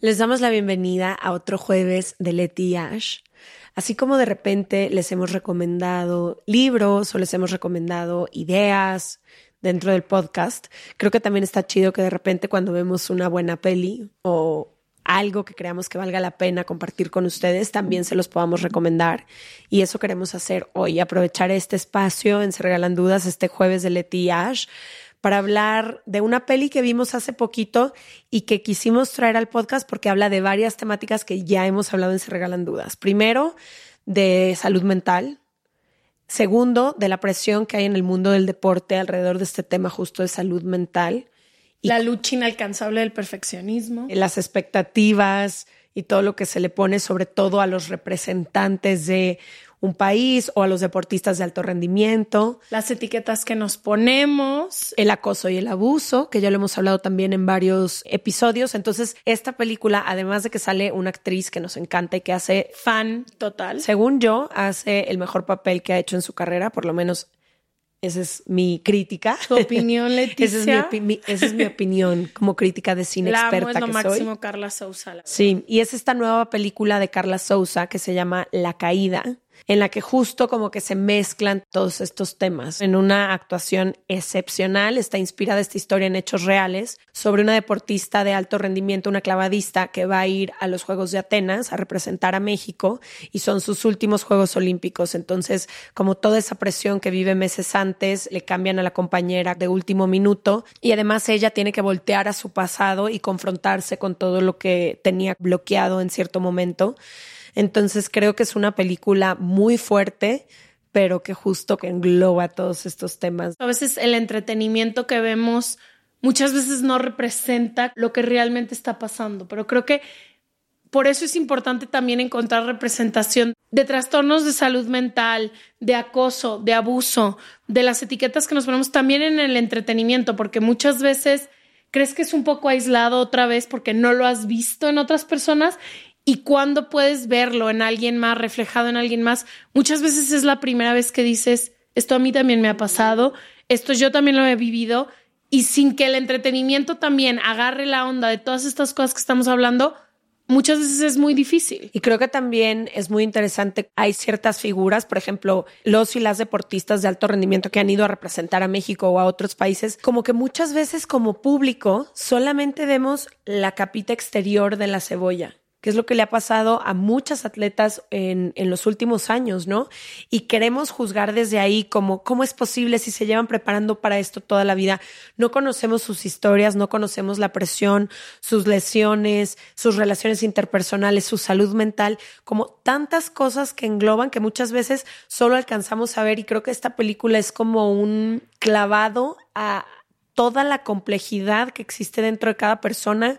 Les damos la bienvenida a otro jueves de Leti Ash. Así como de repente les hemos recomendado libros o les hemos recomendado ideas dentro del podcast, creo que también está chido que de repente cuando vemos una buena peli o algo que creamos que valga la pena compartir con ustedes, también se los podamos recomendar. Y eso queremos hacer hoy, aprovechar este espacio en Se Regalan Dudas este jueves de Leti Ash para hablar de una peli que vimos hace poquito y que quisimos traer al podcast porque habla de varias temáticas que ya hemos hablado en Se Regalan Dudas. Primero, de salud mental. Segundo, de la presión que hay en el mundo del deporte alrededor de este tema justo de salud mental. la lucha inalcanzable del perfeccionismo. Las expectativas y todo lo que se le pone sobre todo a los representantes de un país o a los deportistas de alto rendimiento. Las etiquetas que nos ponemos. El acoso y el abuso, que ya lo hemos hablado también en varios episodios. Entonces, esta película, además de que sale una actriz que nos encanta y que hace fan total, según yo, hace el mejor papel que ha hecho en su carrera, por lo menos esa es mi crítica. Tu opinión, Leticia. esa, es mi, esa es mi opinión como crítica de cine La experta amo, es lo que máximo soy. Carla Sousa. Sí, y es esta nueva película de Carla Sousa que se llama La Caída, en la que justo como que se mezclan todos estos temas. En una actuación excepcional, está inspirada esta historia en hechos reales sobre una deportista de alto rendimiento, una clavadista que va a ir a los Juegos de Atenas a representar a México y son sus últimos Juegos Olímpicos. Entonces, como toda esa presión que vive meses antes, le cambian a la compañera de último minuto y además ella tiene que voltear a su pasado y confrontarse con todo lo que tenía bloqueado en cierto momento. Entonces creo que es una película muy fuerte, pero que justo que engloba todos estos temas. A veces el entretenimiento que vemos muchas veces no representa lo que realmente está pasando, pero creo que por eso es importante también encontrar representación de trastornos de salud mental, de acoso, de abuso, de las etiquetas que nos ponemos también en el entretenimiento, porque muchas veces crees que es un poco aislado otra vez porque no lo has visto en otras personas y cuando puedes verlo en alguien más, reflejado en alguien más, muchas veces es la primera vez que dices, esto a mí también me ha pasado, esto yo también lo he vivido, y sin que el entretenimiento también agarre la onda de todas estas cosas que estamos hablando, muchas veces es muy difícil. Y creo que también es muy interesante, hay ciertas figuras, por ejemplo, los y las deportistas de alto rendimiento que han ido a representar a México o a otros países, como que muchas veces como público solamente vemos la capita exterior de la cebolla que es lo que le ha pasado a muchas atletas en, en, los últimos años, ¿no? Y queremos juzgar desde ahí como cómo es posible si se llevan preparando para esto toda la vida. No conocemos sus historias, no conocemos la presión, sus lesiones, sus relaciones interpersonales, su salud mental, como tantas cosas que engloban que muchas veces solo alcanzamos a ver y creo que esta película es como un clavado a toda la complejidad que existe dentro de cada persona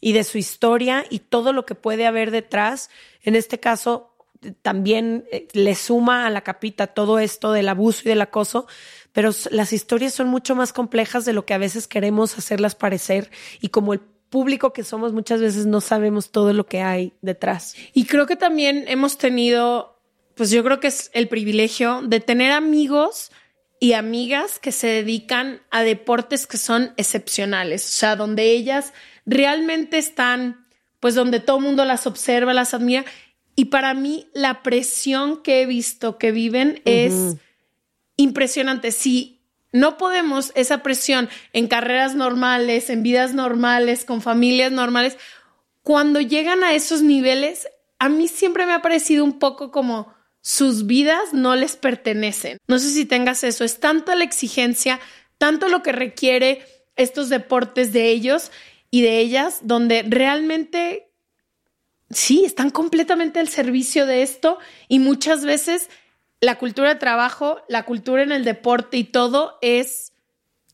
y de su historia y todo lo que puede haber detrás. En este caso, también eh, le suma a la capita todo esto del abuso y del acoso, pero las historias son mucho más complejas de lo que a veces queremos hacerlas parecer y como el público que somos muchas veces no sabemos todo lo que hay detrás. Y creo que también hemos tenido, pues yo creo que es el privilegio de tener amigos y amigas que se dedican a deportes que son excepcionales, o sea, donde ellas realmente están, pues donde todo el mundo las observa, las admira. Y para mí la presión que he visto que viven uh -huh. es impresionante. Si no podemos esa presión en carreras normales, en vidas normales, con familias normales, cuando llegan a esos niveles, a mí siempre me ha parecido un poco como sus vidas no les pertenecen. No sé si tengas eso, es tanto la exigencia, tanto lo que requiere estos deportes de ellos y de ellas, donde realmente sí, están completamente al servicio de esto y muchas veces la cultura de trabajo, la cultura en el deporte y todo es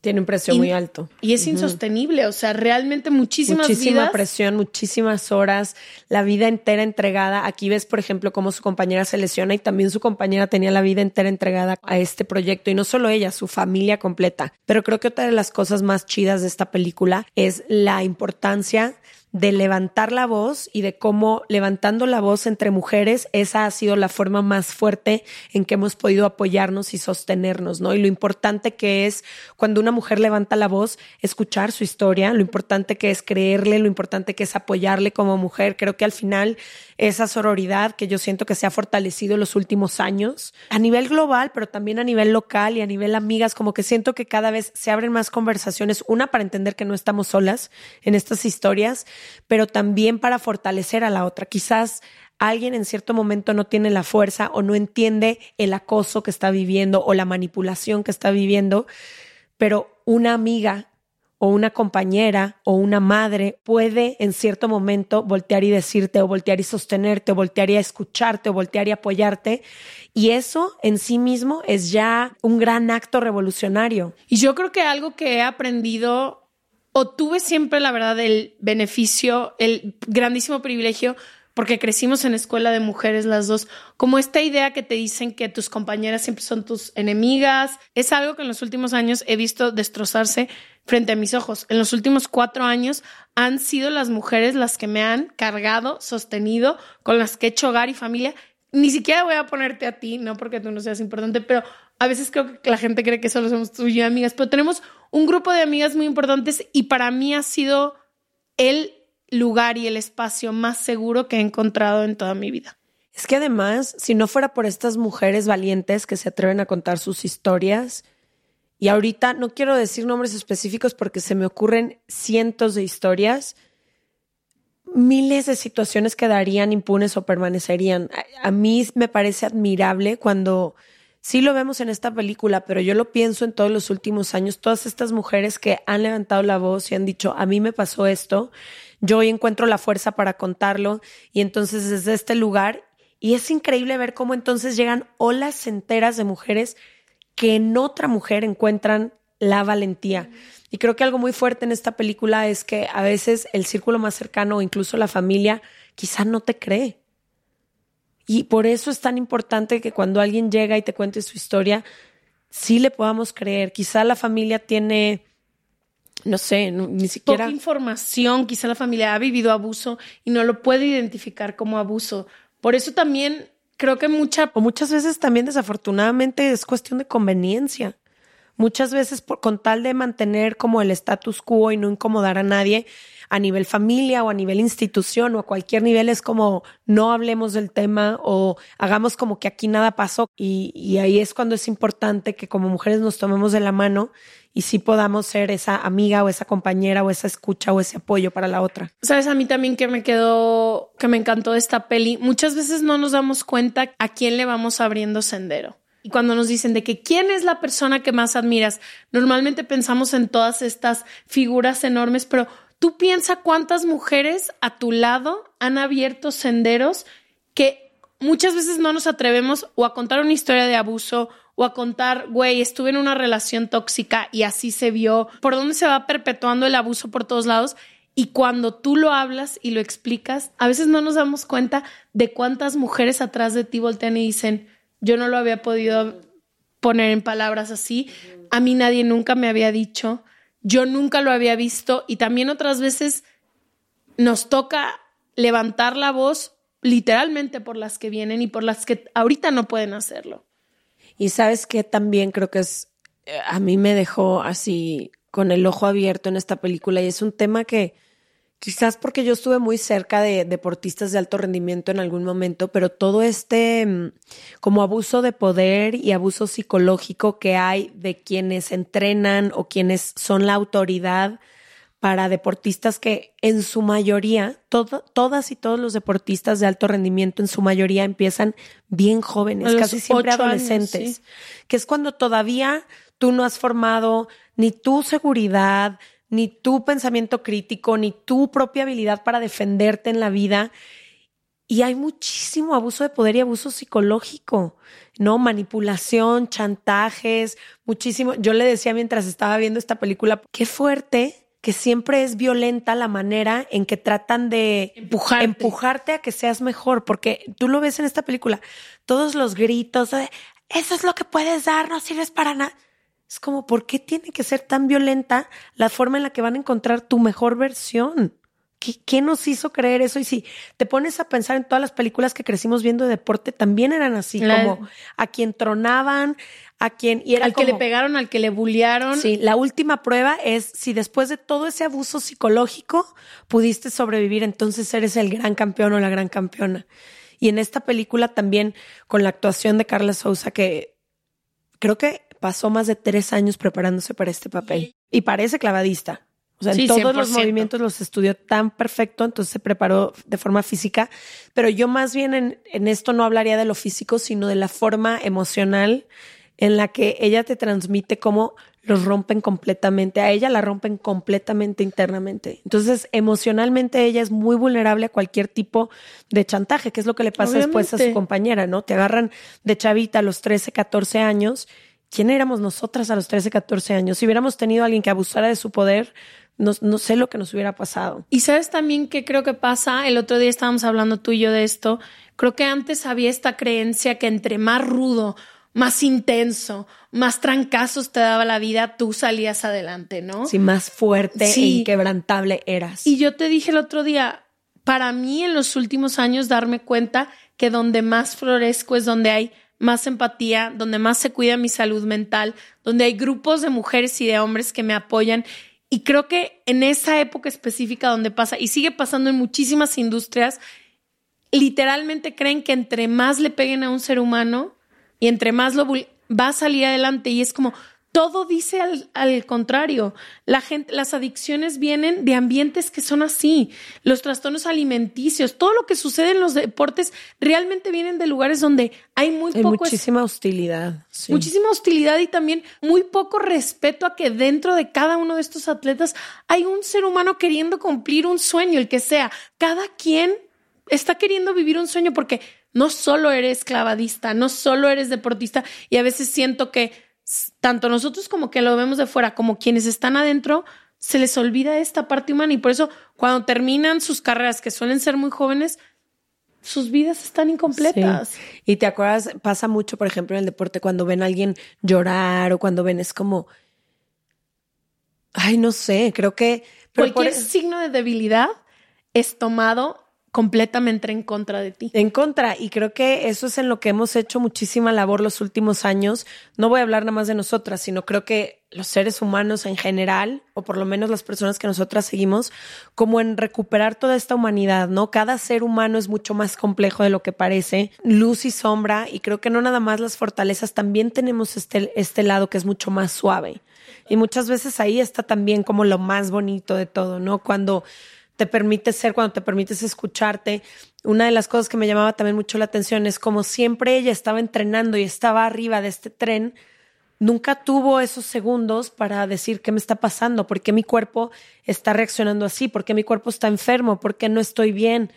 tiene un precio muy alto. Y es insostenible, o sea, realmente muchísimas Muchísima presión, muchísimas horas, la vida entera entregada. Aquí ves, por ejemplo, cómo su compañera se lesiona y también su compañera tenía la vida entera entregada a este proyecto y no solo ella, su familia completa. Pero creo que otra de las cosas más chidas de esta película es la importancia de levantar la voz y de cómo levantando la voz entre mujeres, esa ha sido la forma más fuerte en que hemos podido apoyarnos y sostenernos, ¿no? Y lo importante que es cuando una mujer levanta la voz, escuchar su historia, lo importante que es creerle, lo importante que es apoyarle como mujer. Creo que al final esa sororidad que yo siento que se ha fortalecido en los últimos años, a nivel global, pero también a nivel local y a nivel amigas, como que siento que cada vez se abren más conversaciones, una para entender que no estamos solas en estas historias, pero también para fortalecer a la otra. Quizás alguien en cierto momento no tiene la fuerza o no entiende el acoso que está viviendo o la manipulación que está viviendo, pero una amiga o una compañera o una madre puede en cierto momento voltear y decirte o voltear y sostenerte o voltear y escucharte o voltear y apoyarte. Y eso en sí mismo es ya un gran acto revolucionario. Y yo creo que algo que he aprendido o tuve siempre, la verdad, el beneficio, el grandísimo privilegio, porque crecimos en escuela de mujeres las dos, como esta idea que te dicen que tus compañeras siempre son tus enemigas, es algo que en los últimos años he visto destrozarse frente a mis ojos. En los últimos cuatro años han sido las mujeres las que me han cargado, sostenido, con las que he hecho hogar y familia. Ni siquiera voy a ponerte a ti, no porque tú no seas importante, pero a veces creo que la gente cree que solo somos tú y yo amigas, pero tenemos un grupo de amigas muy importantes y para mí ha sido el lugar y el espacio más seguro que he encontrado en toda mi vida. Es que además, si no fuera por estas mujeres valientes que se atreven a contar sus historias, y ahorita no quiero decir nombres específicos porque se me ocurren cientos de historias, miles de situaciones quedarían impunes o permanecerían. A, mí me parece admirable cuando sí lo vemos en esta película, pero yo lo pienso en todos los últimos años, todas estas mujeres que han levantado la voz y han dicho, a mí me pasó esto, yo hoy encuentro la fuerza para contarlo y entonces desde este lugar, y es increíble ver cómo entonces llegan olas enteras de mujeres que en otra mujer encuentran la valentía. Y creo que algo muy fuerte en esta película es que a veces el círculo más cercano o incluso la familia quizá no te cree. Y por eso es tan importante que cuando alguien llega y te cuente su historia, sí le podamos creer. Quizá la familia tiene, no sé, ni siquiera... Poca información, quizá la familia ha vivido abuso y no lo puede identificar como abuso. Por eso también creo que mucha... O muchas veces también desafortunadamente es cuestión de conveniencia. Muchas veces con tal de mantener como el status quo y no incomodar a nadie, a nivel familia o a nivel institución o a cualquier nivel es como no hablemos del tema o hagamos como que aquí nada pasó y, y ahí es cuando es importante que como mujeres nos tomemos de la mano y sí podamos ser esa amiga o esa compañera o esa escucha o ese apoyo para la otra. Sabes, a mí también que me quedó, que me encantó esta peli, muchas veces no nos damos cuenta a quién le vamos abriendo sendero. Y cuando nos dicen de que quién es la persona que más admiras, normalmente pensamos en todas estas figuras enormes, pero Tú piensa cuántas mujeres a tu lado han abierto senderos que muchas veces no nos atrevemos o a contar una historia de abuso o a contar, güey, estuve en una relación tóxica y así se vio, por dónde se va perpetuando el abuso por todos lados. Y cuando tú lo hablas y lo explicas, a veces no nos damos cuenta de cuántas mujeres atrás de ti voltean y dicen, yo no lo había podido poner en palabras así, a mí nadie nunca me había dicho, yo nunca lo había visto y también otras veces nos toca levantar la voz literalmente por las que vienen y por las que ahorita no pueden hacerlo. Y sabes que también creo que es, eh, a mí me dejó así con el ojo abierto en esta película y es un tema que Quizás porque yo estuve muy cerca de deportistas de alto rendimiento en algún momento, pero todo este mm, como abuso de poder y abuso psicológico que hay de quienes entrenan o quienes son la autoridad para deportistas que en su mayoría, todas y todos los deportistas de alto rendimiento en su mayoría empiezan bien jóvenes, casi siempre adolescentes, que es cuando todavía tú no has formado ni tu seguridad, ni tu pensamiento crítico, ni tu propia habilidad para defenderte en la vida. Y hay muchísimo abuso de poder y abuso psicológico, ¿no? Manipulación, chantajes, muchísimo. Yo le decía mientras estaba viendo esta película, qué fuerte que siempre es violenta la manera en que tratan de Empujarte. empujarte a que seas mejor, porque tú lo ves en esta película, todos los gritos, de, eso es lo que puedes dar, no sirves para nada. Es como, ¿por qué tiene que ser tan violenta la forma en la que van a encontrar tu mejor versión? ¿Qué, qué nos hizo creer eso? Y si te pones a pensar en todas las películas que crecimos viendo de deporte, también eran así, como a quien tronaban, a quien... Y era al que le pegaron, al que le bullearon. Sí, la última prueba es si después de todo ese abuso psicológico pudiste sobrevivir, entonces eres el gran campeón o la gran campeona. Y en esta película también con la actuación de Carla Souza, que creo que pasó más de tres años preparándose para este papel. Y parece clavadista. O sea, en todos los 100%. movimientos los estudió tan perfecto, entonces se preparó de forma física. Pero yo más bien en, en esto no hablaría de lo físico, sino de la forma emocional en la que ella te transmite cómo los rompen completamente. A ella la rompen completamente internamente. Entonces, emocionalmente ella es muy vulnerable a cualquier tipo de chantaje, que es lo que le pasa después a su compañera, ¿no? Te agarran de chavita a los 13, 14 años. ¿Quién éramos nosotras a los 13, 14 años? Si hubiéramos tenido a alguien que abusara de su poder, no, no sé lo que nos hubiera pasado. Y sabes también que creo que pasa, el otro día estábamos hablando tú y yo de esto, creo que antes había esta creencia que entre más rudo, más intenso, más trancazos te daba la vida, tú salías adelante, ¿no? Si más fuerte e Sí. inquebrantable eras. Y yo te dije el otro día, para mí en los últimos años darme cuenta que donde más florezco es donde hay más empatía, donde más se cuida mi salud mental, donde hay grupos de mujeres y de hombres que me apoyan. Y creo que en esa época específica donde pasa, y sigue pasando en muchísimas industrias, literalmente creen que entre más le peguen a un ser humano y entre más lo va a salir adelante. Y es como, todo dice al, al contrario. La gente, las adicciones vienen de ambientes que son así. Los trastornos alimenticios, todo lo que sucede en los deportes realmente vienen de lugares donde hay muy Hay poco es- muchísima hostilidad. sí. muchísima hostilidad y también muy poco respeto a que dentro de cada uno de estos atletas hay un ser humano queriendo cumplir un sueño, el que sea. Cada quien está queriendo vivir un sueño porque no solo eres clavadista, no solo eres deportista y a veces siento que tanto nosotros como que lo vemos de fuera, como quienes están adentro, se les olvida esta parte humana y por eso cuando terminan sus carreras, que suelen ser muy jóvenes, sus vidas están incompletas. Sí. Y te acuerdas, pasa mucho, por ejemplo, en el deporte, cuando ven a alguien llorar o cuando ven, es como, ay, no sé, creo que... pero por- Cualquier signo de debilidad es tomado completamente en contra de ti. En contra, y creo que eso es en lo que hemos hecho muchísima labor los últimos años. No voy a hablar nada más de nosotras, sino creo que los seres humanos en general, o por lo menos las personas que nosotras seguimos, como en recuperar toda esta humanidad, ¿no? Cada ser humano es mucho más complejo de lo que parece, luz y sombra, y creo que no nada más las fortalezas, también tenemos este, este lado que es mucho más suave. Y muchas veces ahí está también como lo más bonito de todo, ¿no? Cuando te permites ser, cuando te permites escucharte. Una de las cosas que me llamaba también mucho la atención es como siempre ella estaba entrenando y estaba arriba de este tren, nunca tuvo esos segundos para decir qué me está pasando, por qué mi cuerpo está reaccionando así, por qué mi cuerpo está enfermo, por qué no estoy bien.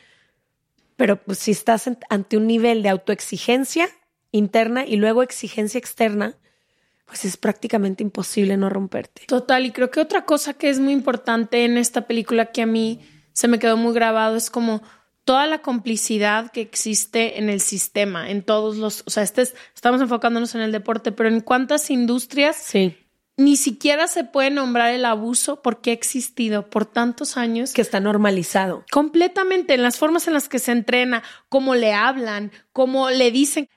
Pero pues, si estás ante un nivel de autoexigencia interna y luego exigencia externa, pues es prácticamente imposible no romperte. Total, y creo que otra cosa que es muy importante en esta película que a mí se me quedó muy grabado es como toda la complicidad que existe en el sistema, en todos los, o sea, este es- estamos enfocándonos en el deporte, pero en cuántas industrias Sí. ni siquiera se puede nombrar el abuso porque ha existido por tantos años Que está normalizado. completamente en las formas en las que se entrena, cómo le hablan, cómo le dicen.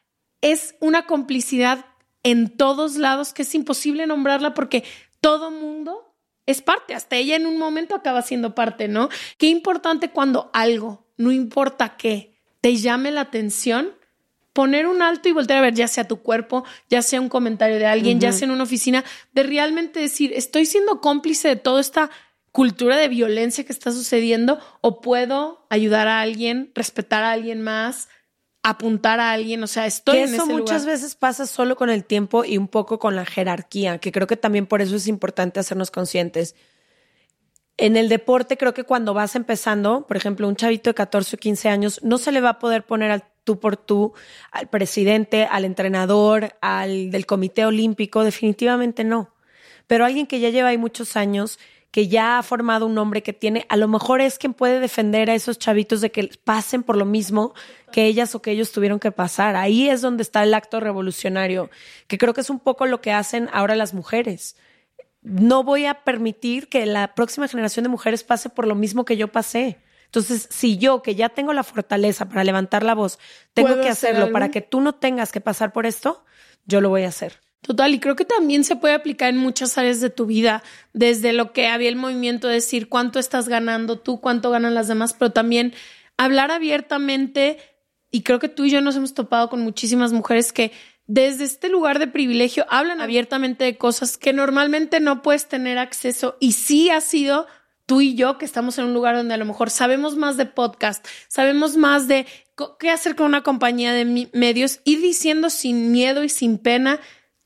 Es una complicidad en todos lados que es imposible nombrarla porque todo mundo es parte, hasta ella en un momento acaba siendo parte, ¿no? Qué importante cuando algo, no importa qué, te llame la atención, poner un alto y voltear a ver, ya sea tu cuerpo, ya sea un comentario de alguien, ya sea en una oficina, de realmente decir, estoy siendo cómplice de toda esta cultura de violencia que está sucediendo o puedo ayudar a alguien, respetar a alguien más, apuntar a alguien, o sea, estoy Que en eso ese muchas lugar. veces pasa solo con el tiempo y un poco con la jerarquía, que creo que también por eso es importante hacernos conscientes. en el deporte creo que cuando vas empezando, por ejemplo, un chavito de 14 o 15 años, no se le va a poder poner al tú por tú al presidente, al entrenador, al del comité olímpico, definitivamente no. Pero alguien que ya lleva ahí muchos años, que ya ha formado un nombre que tiene, a lo mejor es quien puede defender a esos chavitos de que pasen por lo mismo que ellas o que ellos tuvieron que pasar. Ahí es donde está el acto revolucionario, que creo que es un poco lo que hacen ahora las mujeres. No voy a permitir que la próxima generación de mujeres pase por lo mismo que yo pasé. Entonces, si yo, que ya tengo la fortaleza para levantar la voz, tengo que hacerlo para que tú no tengas que pasar por esto, yo lo voy a hacer. Total, y creo que también se puede aplicar en muchas áreas de tu vida, desde lo que había el movimiento de decir cuánto estás ganando tú, cuánto ganan las demás, pero también hablar abiertamente, y creo que tú y yo nos hemos topado con muchísimas mujeres que desde este lugar de privilegio hablan abiertamente de cosas que normalmente no puedes tener acceso y sí ha sido tú y yo que estamos en un lugar donde a lo mejor sabemos más de podcast, sabemos más de qué hacer con una compañía de medios, ir diciendo sin miedo y sin pena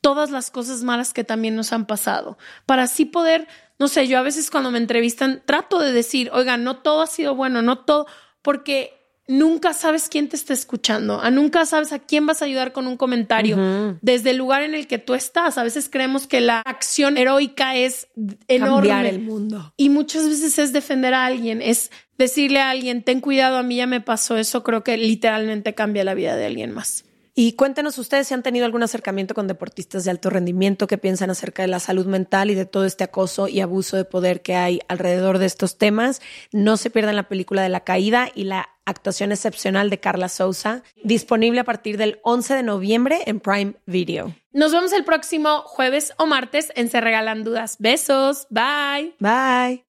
todas las cosas malas que también nos han pasado, para así poder, no sé, yo a veces cuando me entrevistan trato de decir, oiga, no todo ha sido bueno, no todo, porque nunca sabes quién te está escuchando, a nunca sabes a quién vas a ayudar con un comentario desde el lugar en el que tú estás. A veces creemos que la acción heroica es enorme. Cambiar el mundo. Y muchas veces es defender a alguien, es decirle a alguien, ten cuidado, a mí ya me pasó eso, creo que literalmente cambia la vida de alguien más. Y cuéntenos ustedes si han tenido algún acercamiento con deportistas de alto rendimiento, qué piensan acerca de la salud mental y de todo este acoso y abuso de poder que hay alrededor de estos temas. No se pierdan la película de la caída y la actuación excepcional de Carla Souza, disponible a partir del 11 de noviembre en Prime Video. Nos vemos el próximo jueves o martes en Se Regalan Dudas. Besos, bye. Bye.